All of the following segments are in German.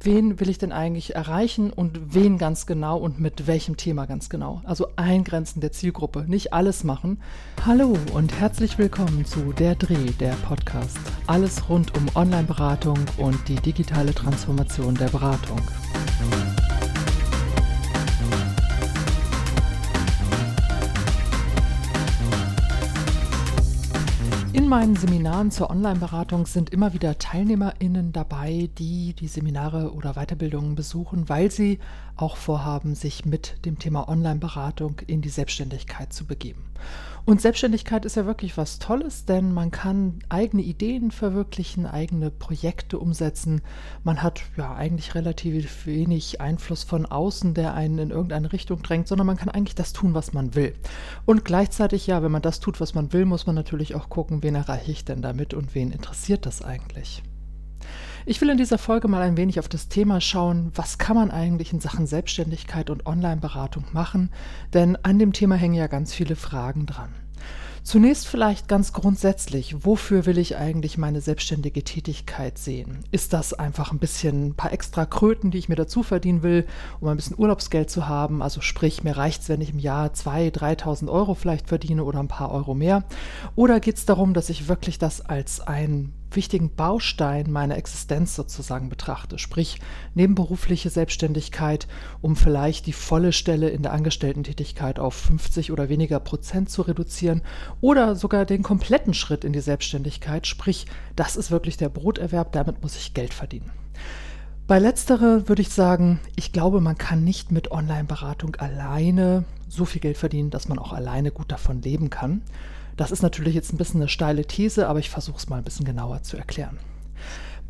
wen will ich denn eigentlich erreichen und wen ganz genau und mit welchem Thema ganz genau. Also eingrenzen der Zielgruppe, nicht alles machen. Hallo und herzlich willkommen zu Der Dreh, der Podcast. Alles rund um Online-Beratung und die digitale Transformation der Beratung. In meinen Seminaren zur Online-Beratung sind immer wieder TeilnehmerInnen dabei, die die Seminare oder Weiterbildungen besuchen, weil sie auch vorhaben, sich mit dem Thema Online-Beratung in die Selbstständigkeit zu begeben. Und Selbstständigkeit ist ja wirklich was Tolles, denn man kann eigene Ideen verwirklichen, eigene Projekte umsetzen. Man hat ja eigentlich relativ wenig Einfluss von außen, der einen in irgendeine Richtung drängt, sondern man kann eigentlich das tun, was man will. Und gleichzeitig, ja, wenn man das tut, was man will, muss man natürlich auch gucken, wen erreiche ich denn damit und wen interessiert das eigentlich. Ich will in dieser Folge mal ein wenig auf das Thema schauen, was kann man eigentlich in Sachen Selbstständigkeit und Online-Beratung machen, denn an dem Thema hängen ja ganz viele Fragen dran. Zunächst vielleicht ganz grundsätzlich, wofür will ich eigentlich meine selbstständige Tätigkeit sehen? Ist das einfach ein bisschen ein paar extra Kröten, die ich mir dazu verdienen will, um ein bisschen Urlaubsgeld zu haben? Also sprich, mir reicht es, wenn ich im Jahr 2.000, 3.000 Euro vielleicht verdiene oder ein paar Euro mehr? Oder geht es darum, dass ich wirklich das als ein wichtigen Baustein meiner Existenz sozusagen betrachte, sprich nebenberufliche Selbstständigkeit, um vielleicht die volle Stelle in der Angestellten-Tätigkeit auf 50 oder weniger Prozent zu reduzieren oder sogar den kompletten Schritt in die Selbstständigkeit, sprich das ist wirklich der Broterwerb, damit muss ich Geld verdienen. Bei letztere würde ich sagen, ich glaube, man kann nicht mit Online-Beratung alleine so viel Geld verdienen, dass man auch alleine gut davon leben kann. Das ist natürlich jetzt ein bisschen eine steile These, aber ich versuche es mal ein bisschen genauer zu erklären.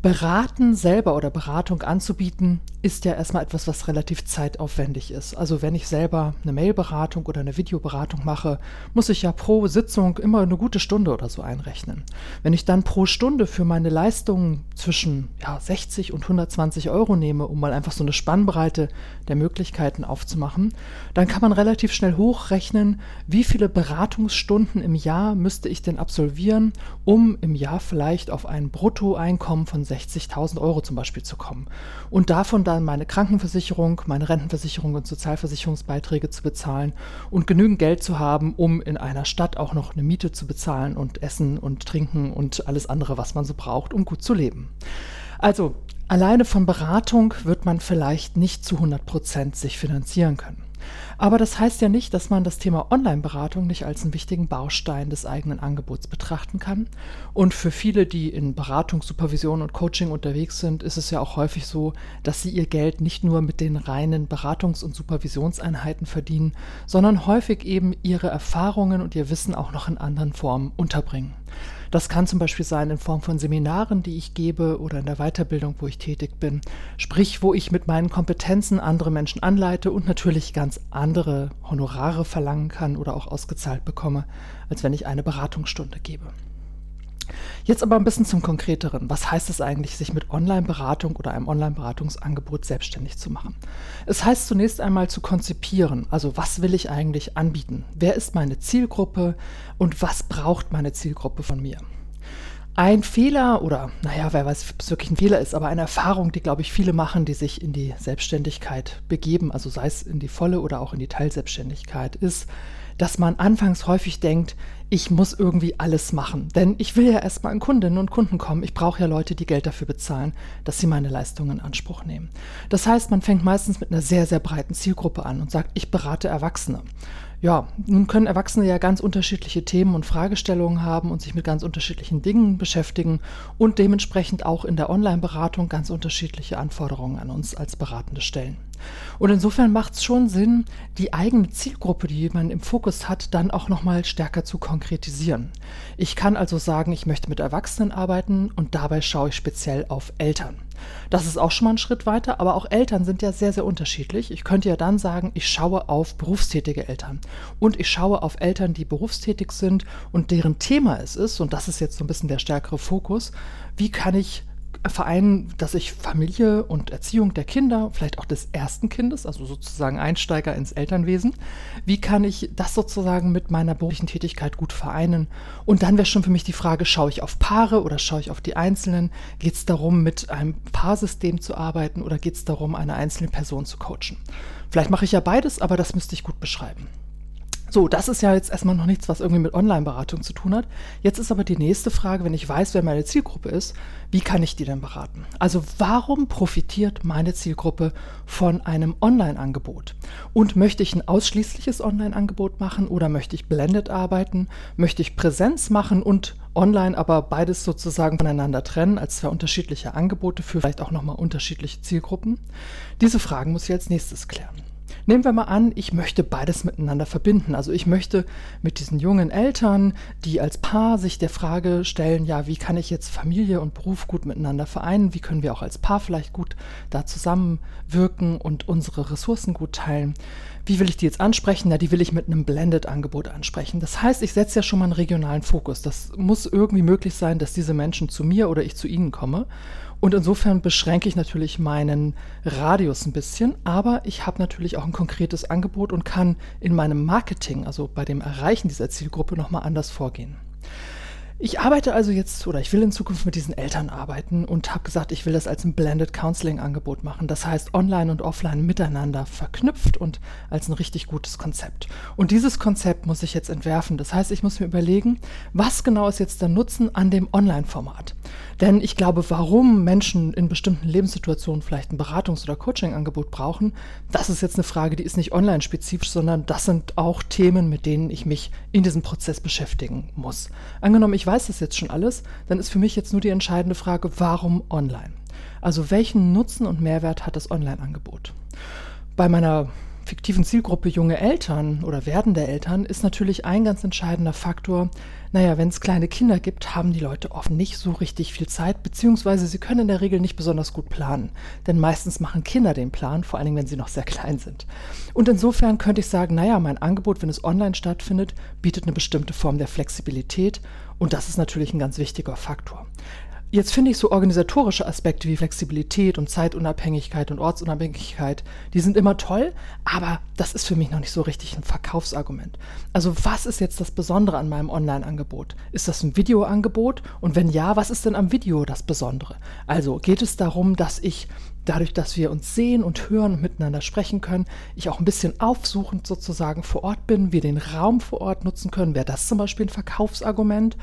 Beraten selber oder Beratung anzubieten, ist ja erstmal etwas, was relativ zeitaufwendig ist. Also wenn ich selber eine Mailberatung oder eine Videoberatung mache, muss ich ja pro Sitzung immer eine gute Stunde oder so einrechnen. Wenn ich dann pro Stunde für meine Leistungen zwischen ja, 60 und 120 Euro nehme, um mal einfach so eine Spannbreite der Möglichkeiten aufzumachen, dann kann man relativ schnell hochrechnen, wie viele Beratungsstunden im Jahr müsste ich denn absolvieren, um im Jahr vielleicht auf ein Bruttoeinkommen von 60.000 Euro zum Beispiel zu kommen. Und davon dann meine Krankenversicherung, meine Rentenversicherung und Sozialversicherungsbeiträge zu bezahlen und genügend Geld zu haben, um in einer Stadt auch noch eine Miete zu bezahlen und Essen und Trinken und alles andere, was man so braucht, um gut zu leben. Also alleine von Beratung wird man vielleicht nicht zu 100 Prozent sich finanzieren können. Aber das heißt ja nicht, dass man das Thema Online-Beratung nicht als einen wichtigen Baustein des eigenen Angebots betrachten kann. Und für viele, die in Beratung, Supervision und Coaching unterwegs sind, ist es ja auch häufig so, dass sie ihr Geld nicht nur mit den reinen Beratungs- und Supervisionseinheiten verdienen, sondern häufig eben ihre Erfahrungen und ihr Wissen auch noch in anderen Formen unterbringen. Das kann zum Beispiel sein in Form von Seminaren, die ich gebe oder in der Weiterbildung, wo ich tätig bin. Sprich, wo ich mit meinen Kompetenzen andere Menschen anleite und natürlich ganz andere Honorare verlangen kann oder auch ausgezahlt bekomme, als wenn ich eine Beratungsstunde gebe. Jetzt aber ein bisschen zum Konkreteren. Was heißt es eigentlich, sich mit Online-Beratung oder einem Online-Beratungsangebot selbstständig zu machen? Es heißt zunächst einmal zu konzipieren. Also was will ich eigentlich anbieten? Wer ist meine Zielgruppe und was braucht meine Zielgruppe von mir? Ein Fehler oder, naja, wer weiß, ob es wirklich ein Fehler ist, aber eine Erfahrung, die, glaube ich, viele machen, die sich in die Selbstständigkeit begeben, also sei es in die volle oder auch in die Teilselbstständigkeit, ist, dass man anfangs häufig denkt, ich muss irgendwie alles machen. Denn ich will ja erstmal an Kundinnen und Kunden kommen. Ich brauche ja Leute, die Geld dafür bezahlen, dass sie meine Leistungen in Anspruch nehmen. Das heißt, man fängt meistens mit einer sehr, sehr breiten Zielgruppe an und sagt, ich berate Erwachsene. Ja, nun können Erwachsene ja ganz unterschiedliche Themen und Fragestellungen haben und sich mit ganz unterschiedlichen Dingen beschäftigen und dementsprechend auch in der Online-Beratung ganz unterschiedliche Anforderungen an uns als Beratende stellen. Und insofern macht es schon Sinn, die eigene Zielgruppe, die man im Fokus hat, dann auch nochmal stärker zu konkretisieren. Ich kann also sagen, ich möchte mit Erwachsenen arbeiten und dabei schaue ich speziell auf Eltern. Das ist auch schon mal ein Schritt weiter, aber auch Eltern sind ja sehr, sehr unterschiedlich. Ich könnte ja dann sagen, ich schaue auf berufstätige Eltern und ich schaue auf Eltern, die berufstätig sind und deren Thema es ist, und das ist jetzt so ein bisschen der stärkere Fokus, wie kann ich vereinen, dass ich Familie und Erziehung der Kinder, vielleicht auch des ersten Kindes, also sozusagen Einsteiger ins Elternwesen, wie kann ich das sozusagen mit meiner beruflichen Tätigkeit gut vereinen? Und dann wäre schon für mich die Frage, schaue ich auf Paare oder schaue ich auf die Einzelnen? Geht es darum, mit einem Paarsystem zu arbeiten oder geht es darum, eine einzelne Person zu coachen? Vielleicht mache ich ja beides, aber das müsste ich gut beschreiben. So, das ist ja jetzt erstmal noch nichts, was irgendwie mit Online-Beratung zu tun hat. Jetzt ist aber die nächste Frage, wenn ich weiß, wer meine Zielgruppe ist, wie kann ich die denn beraten? Also warum profitiert meine Zielgruppe von einem Online-Angebot? Und möchte ich ein ausschließliches Online-Angebot machen oder möchte ich blended arbeiten? Möchte ich Präsenz machen und online aber beides sozusagen voneinander trennen als zwei unterschiedliche Angebote für vielleicht auch nochmal unterschiedliche Zielgruppen? Diese Fragen muss ich als nächstes klären. Nehmen wir mal an, ich möchte beides miteinander verbinden. Also ich möchte mit diesen jungen Eltern, die als Paar sich der Frage stellen, ja, wie kann ich jetzt Familie und Beruf gut miteinander vereinen? Wie können wir auch als Paar vielleicht gut da zusammenwirken und unsere Ressourcen gut teilen? Wie will ich die jetzt ansprechen? Na, die will ich mit einem Blended-Angebot ansprechen. Das heißt, ich setze ja schon mal einen regionalen Fokus. Das muss irgendwie möglich sein, dass diese Menschen zu mir oder ich zu ihnen komme. Und insofern beschränke ich natürlich meinen Radius ein bisschen, aber ich habe natürlich auch ein konkretes Angebot und kann in meinem Marketing, also bei dem Erreichen dieser Zielgruppe, nochmal anders vorgehen. Ich arbeite also jetzt oder ich will in Zukunft mit diesen Eltern arbeiten und habe gesagt, ich will das als ein Blended Counseling Angebot machen. Das heißt, online und offline miteinander verknüpft und als ein richtig gutes Konzept. Und dieses Konzept muss ich jetzt entwerfen. Das heißt, ich muss mir überlegen, was genau ist jetzt der Nutzen an dem Online-Format? Denn ich glaube, warum Menschen in bestimmten Lebenssituationen vielleicht ein Beratungs- oder Coaching-Angebot brauchen, das ist jetzt eine Frage, die ist nicht online-spezifisch, sondern das sind auch Themen, mit denen ich mich in diesem Prozess beschäftigen muss. Angenommen, ich weiß das jetzt schon alles, dann ist für mich jetzt nur die entscheidende Frage, warum online? Also welchen Nutzen und Mehrwert hat das Online-Angebot? Bei meiner fiktiven Zielgruppe junge Eltern oder werdende Eltern ist natürlich ein ganz entscheidender Faktor, naja, wenn es kleine Kinder gibt, haben die Leute oft nicht so richtig viel Zeit, beziehungsweise sie können in der Regel nicht besonders gut planen. Denn meistens machen Kinder den Plan, vor allen Dingen, wenn sie noch sehr klein sind. Und insofern könnte ich sagen, naja, mein Angebot, wenn es online stattfindet, bietet eine bestimmte Form der Flexibilität und das ist natürlich ein ganz wichtiger Faktor. Jetzt finde ich so organisatorische Aspekte wie Flexibilität und Zeitunabhängigkeit und Ortsunabhängigkeit, die sind immer toll, aber das ist für mich noch nicht so richtig ein Verkaufsargument. Also was ist jetzt das Besondere an meinem Online-Angebot? Ist das ein Videoangebot? Und wenn ja, was ist denn am Video das Besondere? Also geht es darum, dass ich dadurch, dass wir uns sehen und hören und miteinander sprechen können, ich auch ein bisschen aufsuchend sozusagen vor Ort bin, wir den Raum vor Ort nutzen können. Wäre das zum Beispiel ein Verkaufsargument?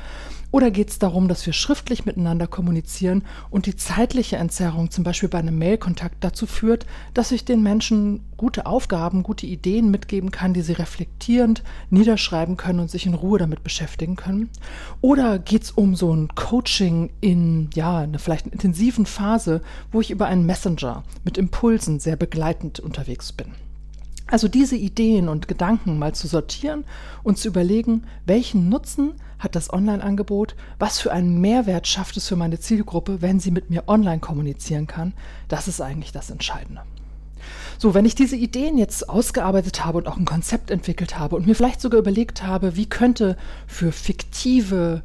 Oder geht es darum, dass wir schriftlich miteinander kommunizieren und die zeitliche Entzerrung zum Beispiel bei einem Mailkontakt dazu führt, dass ich den Menschen gute Aufgaben, gute Ideen mitgeben kann, die sie reflektierend niederschreiben können und sich in Ruhe damit beschäftigen können? Oder geht es um so ein Coaching in, ja, eine vielleicht intensiven Phase, wo ich über einen Messenger mit Impulsen sehr begleitend unterwegs bin? Also diese Ideen und Gedanken mal zu sortieren und zu überlegen, welchen Nutzen hat das Online-Angebot, was für einen Mehrwert schafft es für meine Zielgruppe, wenn sie mit mir online kommunizieren kann, das ist eigentlich das Entscheidende. So, wenn ich diese Ideen jetzt ausgearbeitet habe und auch ein Konzept entwickelt habe und mir vielleicht sogar überlegt habe, wie könnte für fiktive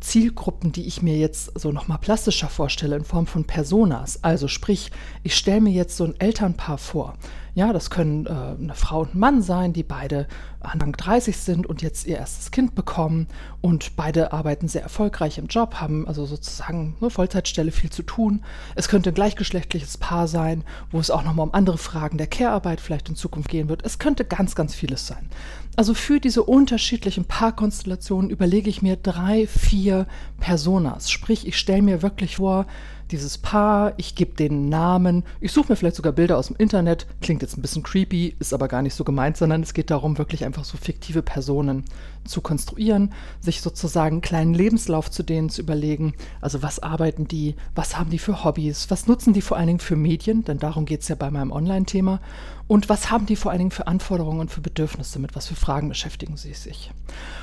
Zielgruppen, die ich mir jetzt so nochmal plastischer vorstelle, in Form von Personas. Also sprich, ich stelle mir jetzt so ein Elternpaar vor. Ja, das können äh, eine Frau und ein Mann sein, die beide Anfang 30 sind und jetzt ihr erstes Kind bekommen und beide arbeiten sehr erfolgreich im Job, haben also sozusagen eine Vollzeitstelle viel zu tun. Es könnte ein gleichgeschlechtliches Paar sein, wo es auch nochmal um andere Fragen der Care-Arbeit vielleicht in Zukunft gehen wird. Es könnte ganz, ganz vieles sein. Also für diese unterschiedlichen Paarkonstellationen überlege ich mir drei, vier Personas. Sprich, ich stelle mir wirklich vor, dieses Paar, ich gebe den Namen, ich suche mir vielleicht sogar Bilder aus dem Internet, klingt jetzt ein bisschen creepy, ist aber gar nicht so gemeint, sondern es geht darum, wirklich einfach so fiktive Personen zu konstruieren, sich sozusagen einen kleinen Lebenslauf zu denen zu überlegen, also was arbeiten die, was haben die für Hobbys, was nutzen die vor allen Dingen für Medien, denn darum geht es ja bei meinem Online-Thema, und was haben die vor allen Dingen für Anforderungen und für Bedürfnisse, mit was für Fragen beschäftigen sie sich.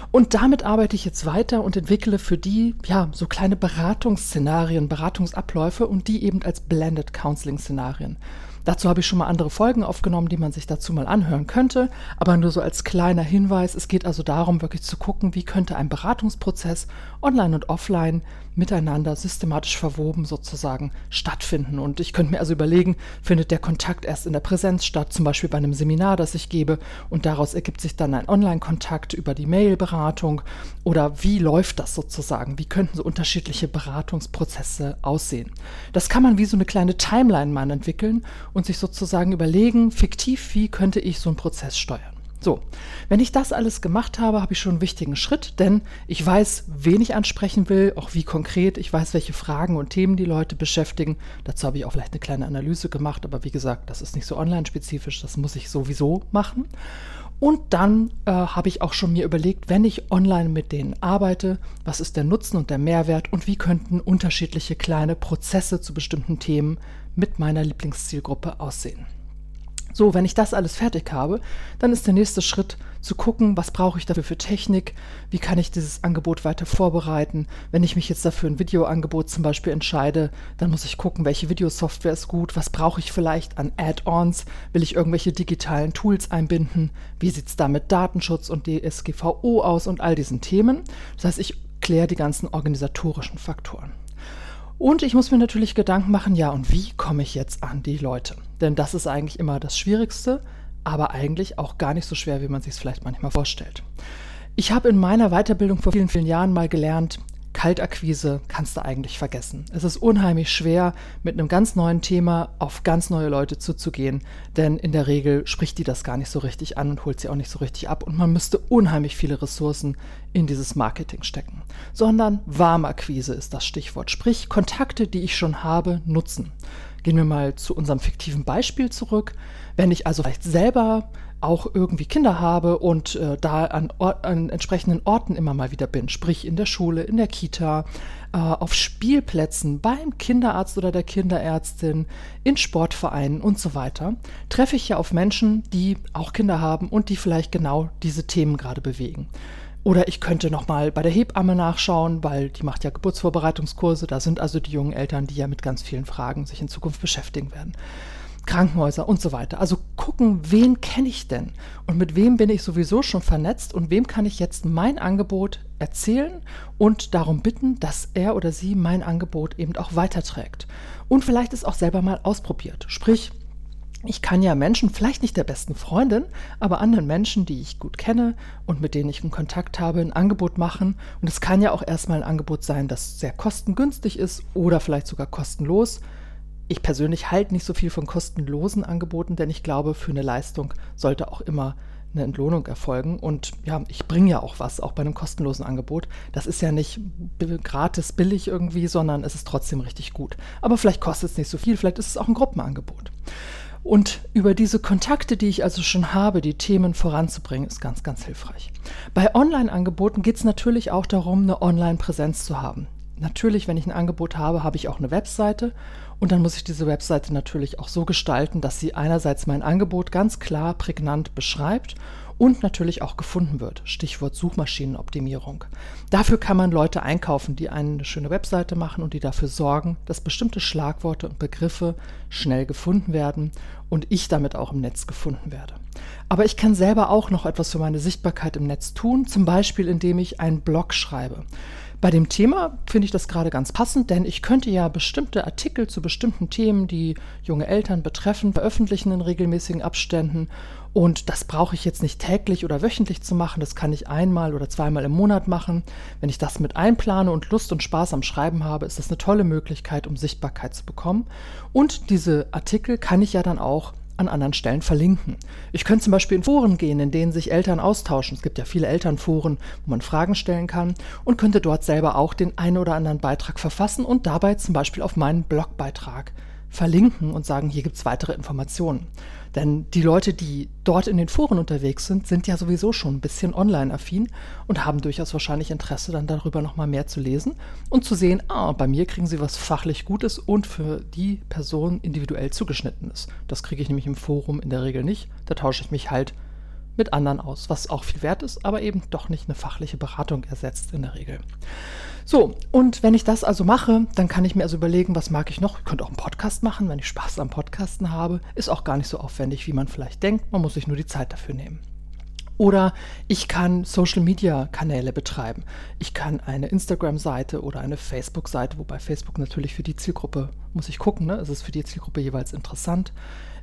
Und damit arbeite ich jetzt weiter und entwickle für die, ja, so kleine Beratungsszenarien, Beratungsabläufe und die eben als Blended Counseling-Szenarien. Dazu habe ich schon mal andere Folgen aufgenommen, die man sich dazu mal anhören könnte. Aber nur so als kleiner Hinweis, es geht also darum, wirklich zu gucken, wie könnte ein Beratungsprozess online und offline miteinander systematisch verwoben sozusagen stattfinden. Und ich könnte mir also überlegen, findet der Kontakt erst in der Präsenz statt, zum Beispiel bei einem Seminar, das ich gebe, und daraus ergibt sich dann ein Online-Kontakt über die Mail-Beratung oder wie läuft das sozusagen? Wie könnten so unterschiedliche Beratungsprozesse aussehen? Das kann man wie so eine kleine Timeline mal entwickeln und sich sozusagen überlegen, fiktiv, wie könnte ich so einen Prozess steuern. So, wenn ich das alles gemacht habe, habe ich schon einen wichtigen Schritt, denn ich weiß, wen ich ansprechen will, auch wie konkret, ich weiß, welche Fragen und Themen die Leute beschäftigen. Dazu habe ich auch vielleicht eine kleine Analyse gemacht, aber wie gesagt, das ist nicht so online-spezifisch, das muss ich sowieso machen. Und dann äh, habe ich auch schon mir überlegt, wenn ich online mit denen arbeite, was ist der Nutzen und der Mehrwert und wie könnten unterschiedliche kleine Prozesse zu bestimmten Themen mit meiner Lieblingszielgruppe aussehen. So, wenn ich das alles fertig habe, dann ist der nächste Schritt zu gucken, was brauche ich dafür für Technik, wie kann ich dieses Angebot weiter vorbereiten. Wenn ich mich jetzt dafür ein Videoangebot zum Beispiel entscheide, dann muss ich gucken, welche Videosoftware ist gut, was brauche ich vielleicht an Add-ons, will ich irgendwelche digitalen Tools einbinden, wie sieht es da mit Datenschutz und DSGVO aus und all diesen Themen. Das heißt, ich kläre die ganzen organisatorischen Faktoren. Und ich muss mir natürlich Gedanken machen, ja, und wie komme ich jetzt an die Leute? Denn das ist eigentlich immer das Schwierigste, aber eigentlich auch gar nicht so schwer, wie man sich es vielleicht manchmal vorstellt. Ich habe in meiner Weiterbildung vor vielen, vielen Jahren mal gelernt, Kaltakquise kannst du eigentlich vergessen. Es ist unheimlich schwer, mit einem ganz neuen Thema auf ganz neue Leute zuzugehen, denn in der Regel spricht die das gar nicht so richtig an und holt sie auch nicht so richtig ab und man müsste unheimlich viele Ressourcen in dieses Marketing stecken. Sondern Warmakquise ist das Stichwort, sprich Kontakte, die ich schon habe, nutzen. Gehen wir mal zu unserem fiktiven Beispiel zurück. Wenn ich also vielleicht selber auch irgendwie Kinder habe und äh, da an, an, entsprechenden Orten immer mal wieder bin, sprich in der Schule, in der Kita, äh, auf Spielplätzen, beim Kinderarzt oder der Kinderärztin, in Sportvereinen und so weiter, treffe ich ja auf Menschen, die auch Kinder haben und die vielleicht genau diese Themen gerade bewegen. Oder ich könnte nochmal bei der Hebamme nachschauen, weil die macht ja Geburtsvorbereitungskurse. Da sind also die jungen Eltern, die ja mit ganz vielen Fragen sich in Zukunft beschäftigen werden. Krankenhäuser und so weiter. Also gucken, wen kenne ich denn und mit wem bin ich sowieso schon vernetzt und wem kann ich jetzt mein Angebot erzählen und darum bitten, dass er oder sie mein Angebot eben auch weiterträgt. Und vielleicht ist auch selber mal ausprobiert. Sprich, ich kann ja Menschen, vielleicht nicht der besten Freundin, aber anderen Menschen, die ich gut kenne und mit denen ich einen Kontakt habe, ein Angebot machen. Und es kann ja auch erstmal ein Angebot sein, das sehr kostengünstig ist oder vielleicht sogar kostenlos. Ich persönlich halte nicht so viel von kostenlosen Angeboten, denn ich glaube, für eine Leistung sollte auch immer eine Entlohnung erfolgen. Und ja, ich bringe ja auch was, auch bei einem kostenlosen Angebot. Das ist ja nicht gratis billig irgendwie, sondern es ist trotzdem richtig gut. Aber vielleicht kostet es nicht so viel, vielleicht ist es auch ein Gruppenangebot. Und über diese Kontakte, die ich also schon habe, die Themen voranzubringen, ist ganz, ganz hilfreich. Bei Online-Angeboten geht es natürlich auch darum, eine Online-Präsenz zu haben. Natürlich, wenn ich ein Angebot habe, habe ich auch eine Webseite und dann muss ich diese Webseite natürlich auch so gestalten, dass sie einerseits mein Angebot ganz klar, prägnant beschreibt und natürlich auch gefunden wird. Stichwort Suchmaschinenoptimierung. Dafür kann man Leute einkaufen, die eine schöne Webseite machen und die dafür sorgen, dass bestimmte Schlagworte und Begriffe schnell gefunden werden und ich damit auch im Netz gefunden werde. Aber ich kann selber auch noch etwas für meine Sichtbarkeit im Netz tun, zum Beispiel indem ich einen Blog schreibe. Bei dem Thema finde ich das gerade ganz passend, denn ich könnte ja bestimmte Artikel zu bestimmten Themen, die junge Eltern betreffen, veröffentlichen in regelmäßigen Abständen. Und das brauche ich jetzt nicht täglich oder wöchentlich zu machen, das kann ich einmal oder zweimal im Monat machen. Wenn ich das mit einplane und Lust und Spaß am Schreiben habe, ist das eine tolle Möglichkeit, um Sichtbarkeit zu bekommen. Und diese Artikel kann ich ja dann auch an anderen Stellen verlinken. Ich könnte zum Beispiel in Foren gehen, in denen sich Eltern austauschen. Es gibt ja viele Elternforen, wo man Fragen stellen kann und könnte dort selber auch den einen oder anderen Beitrag verfassen und dabei zum Beispiel auf meinen Blogbeitrag verlinken und sagen, hier gibt es weitere Informationen. Denn die Leute, die dort in den Foren unterwegs sind, sind ja sowieso schon ein bisschen online-affin und haben durchaus wahrscheinlich Interesse, dann darüber nochmal mehr zu lesen und zu sehen, ah, bei mir kriegen sie was fachlich Gutes und für die Person individuell zugeschnittenes. Das kriege ich nämlich im Forum in der Regel nicht. Da tausche ich mich halt mit anderen aus, was auch viel wert ist, aber eben doch nicht eine fachliche Beratung ersetzt in der Regel. So, und wenn ich das also mache, dann kann ich mir also überlegen, was mag ich noch? Ich könnte auch einen Podcast machen, wenn ich Spaß am Podcasten habe. Ist auch gar nicht so aufwendig, wie man vielleicht denkt. Man muss sich nur die Zeit dafür nehmen. Oder ich kann Social-Media-Kanäle betreiben. Ich kann eine Instagram-Seite oder eine Facebook-Seite, wobei Facebook natürlich für die Zielgruppe, muss ich gucken, ne? es ist für die Zielgruppe jeweils interessant.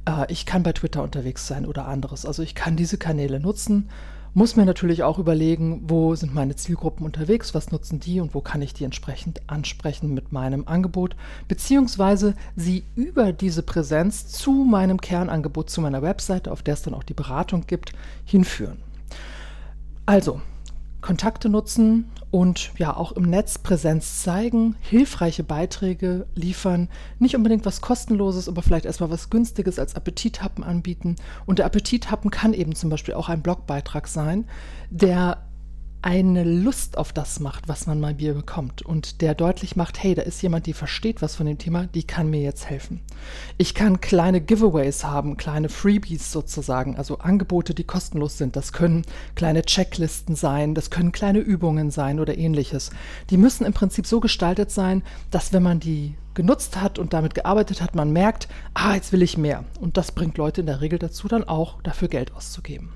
Äh, ich kann bei Twitter unterwegs sein oder anderes. Also ich kann diese Kanäle nutzen, muss mir natürlich auch überlegen, wo sind meine Zielgruppen unterwegs, was nutzen die und wo kann ich die entsprechend ansprechen mit meinem Angebot, beziehungsweise sie über diese Präsenz zu meinem Kernangebot, zu meiner Webseite, auf der es dann auch die Beratung gibt, hinführen. Also, Kontakte nutzen und ja auch im Netz Präsenz zeigen, hilfreiche Beiträge liefern, nicht unbedingt was kostenloses, aber vielleicht erstmal was günstiges als Appetithappen anbieten. Und der Appetithappen kann eben zum Beispiel auch ein Blogbeitrag sein, der eine Lust auf das macht, was man mal Bier bekommt und der deutlich macht, hey, da ist jemand, die versteht was von dem Thema, die kann mir jetzt helfen. Ich kann kleine Giveaways haben, kleine Freebies sozusagen, also Angebote, die kostenlos sind. Das können kleine Checklisten sein, das können kleine Übungen sein oder ähnliches. Die müssen im Prinzip so gestaltet sein, dass wenn man die genutzt hat und damit gearbeitet hat, man merkt, ah, jetzt will ich mehr. Und das bringt Leute in der Regel dazu, dann auch dafür Geld auszugeben.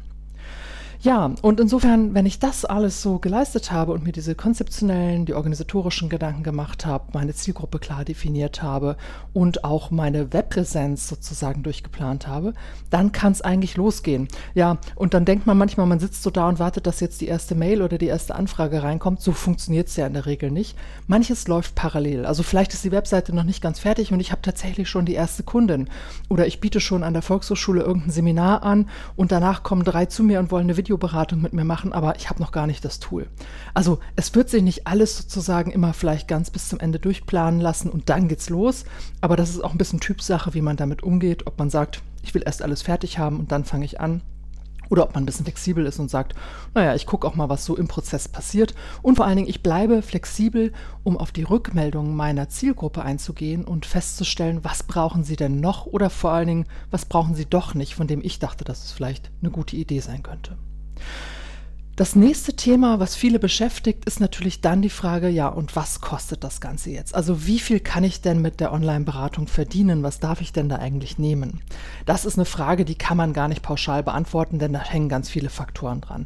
Ja, und insofern, wenn ich das alles so geleistet habe und mir diese konzeptionellen, die organisatorischen Gedanken gemacht habe, meine Zielgruppe klar definiert habe und auch meine Webpräsenz sozusagen durchgeplant habe, dann kann es eigentlich losgehen. Ja, und dann denkt man manchmal, man sitzt so da und wartet, dass jetzt die erste Mail oder die erste Anfrage reinkommt. So funktioniert es ja in der Regel nicht. Manches läuft parallel. Also vielleicht ist die Webseite noch nicht ganz fertig und ich habe tatsächlich schon die erste Kundin. Oder ich biete schon an der Volkshochschule irgendein Seminar an und danach kommen drei zu mir und wollen eine Video Videoberatung mit mir machen, aber ich habe noch gar nicht das Tool. Also es wird sich nicht alles sozusagen immer vielleicht ganz bis zum Ende durchplanen lassen und dann geht's los. Aber das ist auch ein bisschen Typsache, wie man damit umgeht, ob man sagt, ich will erst alles fertig haben und dann fange ich an. Oder ob man ein bisschen flexibel ist und sagt, naja, ich gucke auch mal, was so im Prozess passiert. Und vor allen Dingen, ich bleibe flexibel, um auf die Rückmeldungen meiner Zielgruppe einzugehen und festzustellen, was brauchen sie denn noch oder vor allen Dingen, was brauchen sie doch nicht, von dem ich dachte, dass es vielleicht eine gute Idee sein könnte. Das nächste Thema, was viele beschäftigt, ist natürlich dann die Frage, ja, und was kostet das Ganze jetzt? Also wie viel kann ich denn mit der Online-Beratung verdienen? Was darf ich denn da eigentlich nehmen? Das ist eine Frage, die kann man gar nicht pauschal beantworten, denn da hängen ganz viele Faktoren dran.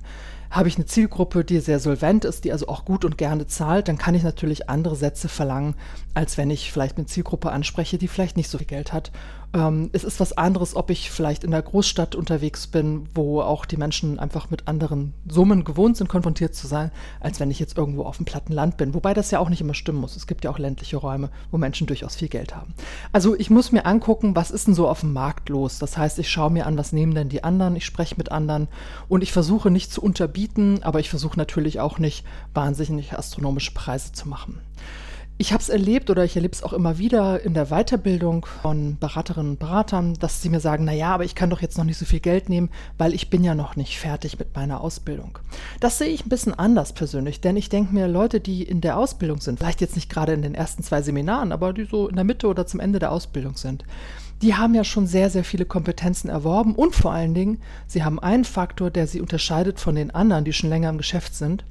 Habe ich eine Zielgruppe, die sehr solvent ist, die also auch gut und gerne zahlt, dann kann ich natürlich andere Sätze verlangen, als wenn ich vielleicht eine Zielgruppe anspreche, die vielleicht nicht so viel Geld hat ähm, es ist was anderes, ob ich vielleicht in der Großstadt unterwegs bin, wo auch die Menschen einfach mit anderen Summen gewohnt sind, konfrontiert zu sein, als wenn ich jetzt irgendwo auf dem platten Land bin. Wobei das ja auch nicht immer stimmen muss. Es gibt ja auch ländliche Räume, wo Menschen durchaus viel Geld haben. Also ich muss mir angucken, was ist denn so auf dem Markt los. Das heißt, ich schaue mir an, was nehmen denn die anderen, ich spreche mit anderen und ich versuche nicht zu unterbieten, aber ich versuche natürlich auch nicht wahnsinnig astronomische Preise zu machen. Ich habe es erlebt oder ich erlebe es auch immer wieder in der Weiterbildung von Beraterinnen und Beratern, dass sie mir sagen, na ja, aber ich kann doch jetzt noch nicht so viel Geld nehmen, weil ich bin ja noch nicht fertig mit meiner Ausbildung. Das sehe ich ein bisschen anders persönlich, denn ich denke mir, Leute, die in der Ausbildung sind, vielleicht jetzt nicht gerade in den ersten zwei Seminaren, aber die so in der Mitte oder zum Ende der Ausbildung sind, die haben ja schon sehr, sehr viele Kompetenzen erworben und vor allen Dingen, sie haben einen Faktor, der sie unterscheidet von den anderen, die schon länger im Geschäft sind,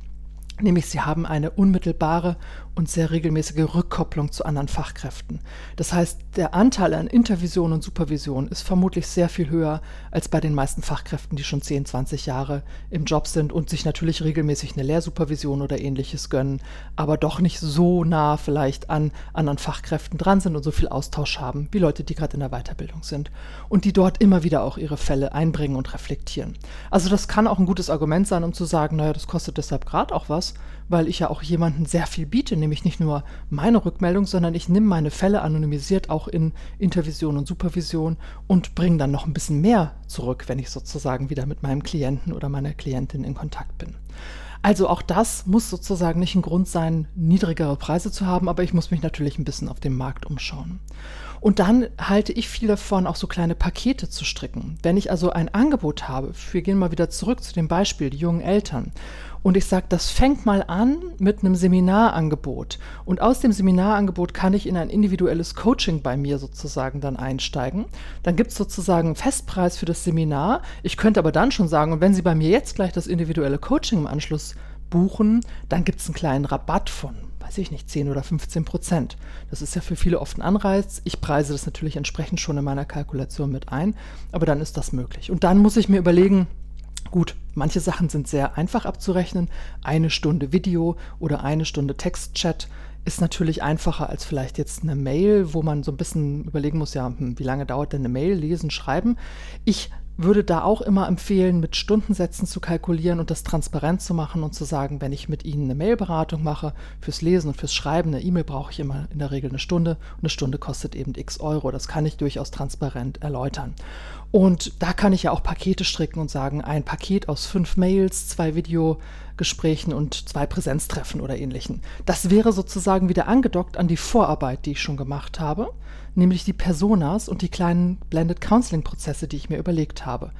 nämlich sie haben eine unmittelbare und sehr regelmäßige Rückkopplung zu anderen Fachkräften. Das heißt, der Anteil an Intervision und Supervision ist vermutlich sehr viel höher als bei den meisten Fachkräften, die schon 10, 20 Jahre im Job sind und sich natürlich regelmäßig eine Lehrsupervision oder ähnliches gönnen, aber doch nicht so nah vielleicht an anderen Fachkräften dran sind und so viel Austausch haben wie Leute, die gerade in der Weiterbildung sind und die dort immer wieder auch ihre Fälle einbringen und reflektieren. Also das kann auch ein gutes Argument sein, um zu sagen, naja, das kostet deshalb gerade auch was, weil ich ja auch jemandem sehr viel biete, nämlich nicht nur meine Rückmeldung, sondern ich nehme meine Fälle anonymisiert auch in Intervision und Supervision und bringe dann noch ein bisschen mehr zurück, wenn ich sozusagen wieder mit meinem Klienten oder meiner Klientin in Kontakt bin. Also auch das muss sozusagen nicht ein Grund sein, niedrigere Preise zu haben, aber ich muss mich natürlich ein bisschen auf dem Markt umschauen. Und dann halte ich viel davon, auch so kleine Pakete zu stricken. Wenn ich also ein Angebot habe, wir gehen mal wieder zurück zu dem Beispiel, die jungen Eltern, und ich sage, das fängt mal an mit einem Seminarangebot. Und aus dem Seminarangebot kann ich in ein individuelles Coaching bei mir sozusagen dann einsteigen. Dann gibt es sozusagen einen Festpreis für das Seminar. Ich könnte aber dann schon sagen, und wenn Sie bei mir jetzt gleich das individuelle Coaching im Anschluss buchen, dann gibt es einen kleinen Rabatt von weiß ich nicht, 10 oder 15 Prozent. Das ist ja für viele oft ein Anreiz. Ich preise das natürlich entsprechend schon in meiner Kalkulation mit ein, aber dann ist das möglich. Und dann muss ich mir überlegen, gut, manche Sachen sind sehr einfach abzurechnen. Eine Stunde Video oder eine Stunde Textchat ist natürlich einfacher als vielleicht jetzt eine Mail, wo man so ein bisschen überlegen muss, ja, hm, wie lange dauert denn eine Mail, lesen, schreiben. Ich würde da auch immer empfehlen, mit Stundensätzen zu kalkulieren und das transparent zu machen und zu sagen, wenn ich mit Ihnen eine Mailberatung mache, fürs Lesen und fürs Schreiben, eine E-Mail brauche ich immer in der Regel eine Stunde und eine Stunde kostet eben x Euro. Das kann ich durchaus transparent erläutern. Und da kann ich ja auch Pakete stricken und sagen, ein Paket aus fünf Mails, zwei Videogesprächen und zwei Präsenztreffen oder ähnlichen. Das wäre sozusagen wieder angedockt an die Vorarbeit, die ich schon gemacht habe nämlich die Personas und die kleinen Blended Counseling Prozesse, die ich mir überlegt habe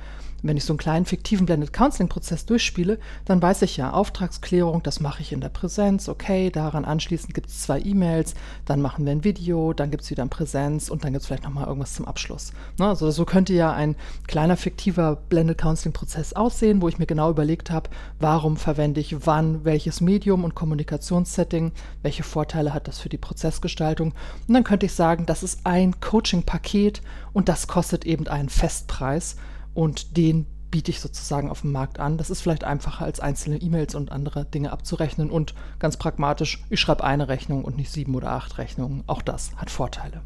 wenn ich so einen kleinen fiktiven Blended Counseling-Prozess durchspiele, dann weiß ich ja, Auftragsklärung, das mache ich in der Präsenz, okay, daran anschließend gibt es zwei E-Mails, dann machen wir ein Video, dann gibt es wieder ein Präsenz und dann gibt es vielleicht nochmal irgendwas zum Abschluss. Ne? Also so könnte ja ein kleiner fiktiver Blended Counseling-Prozess aussehen, wo ich mir genau überlegt habe, warum verwende ich wann welches Medium und Kommunikationssetting, welche Vorteile hat das für die Prozessgestaltung. Und dann könnte ich sagen, das ist ein Coaching-Paket und das kostet eben einen Festpreis und den biete ich sozusagen auf dem Markt an. Das ist vielleicht einfacher als einzelne E-Mails und andere Dinge abzurechnen und ganz pragmatisch, ich schreibe eine Rechnung und nicht sieben oder acht Rechnungen. Auch das hat Vorteile.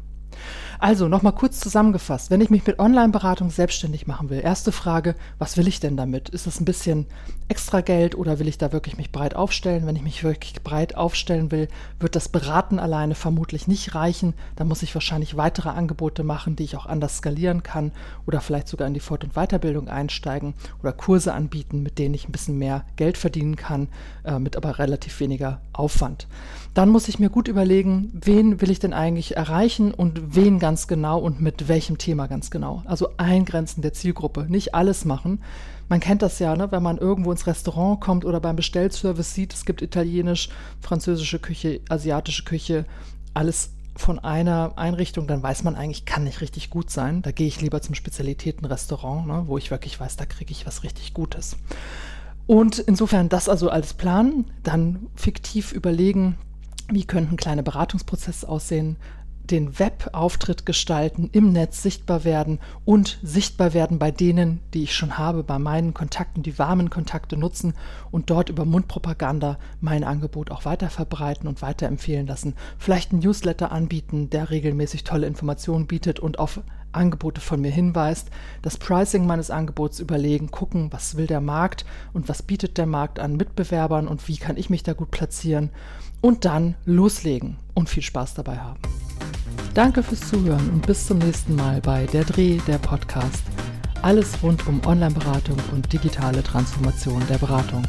Also nochmal kurz zusammengefasst, wenn ich mich mit Online-Beratung selbstständig machen will, erste Frage, was will ich denn damit? Ist das ein bisschen extra Geld oder will ich da wirklich mich breit aufstellen? Wenn ich mich wirklich breit aufstellen will, wird das Beraten alleine vermutlich nicht reichen. Da muss ich wahrscheinlich weitere Angebote machen, die ich auch anders skalieren kann oder vielleicht sogar in die Fort- und Weiterbildung einsteigen oder Kurse anbieten, mit denen ich ein bisschen mehr Geld verdienen kann, äh, mit aber relativ weniger Aufwand. Dann muss ich mir gut überlegen, wen will ich denn eigentlich erreichen und wen ganz genau und mit welchem Thema ganz genau. Also Eingrenzen der Zielgruppe, nicht alles machen. Man kennt das ja, ne? wenn man irgendwo ins Restaurant kommt oder beim Bestellservice sieht, es gibt italienisch, französische Küche, asiatische Küche, alles von einer Einrichtung, dann weiß man eigentlich, kann nicht richtig gut sein. Da gehe ich lieber zum Spezialitätenrestaurant, ne? wo ich wirklich weiß, da kriege ich was richtig Gutes. Und insofern das also als Plan, dann fiktiv überlegen, wie könnten kleine Beratungsprozesse aussehen, den Webauftritt gestalten, im Netz sichtbar werden und sichtbar werden bei denen, die ich schon habe, bei meinen Kontakten, die warmen Kontakte nutzen und dort über Mundpropaganda mein Angebot auch weiter verbreiten und weiterempfehlen lassen. Vielleicht einen Newsletter anbieten, der regelmäßig tolle Informationen bietet und auf Angebote von mir hinweist, das Pricing meines Angebots überlegen, gucken, was will der Markt und was bietet der Markt an Mitbewerbern und wie kann ich mich da gut platzieren und dann loslegen und viel Spaß dabei haben. Danke fürs Zuhören und bis zum nächsten Mal bei Der Dreh, der Podcast. Alles rund um Online-Beratung und digitale Transformation der Beratung.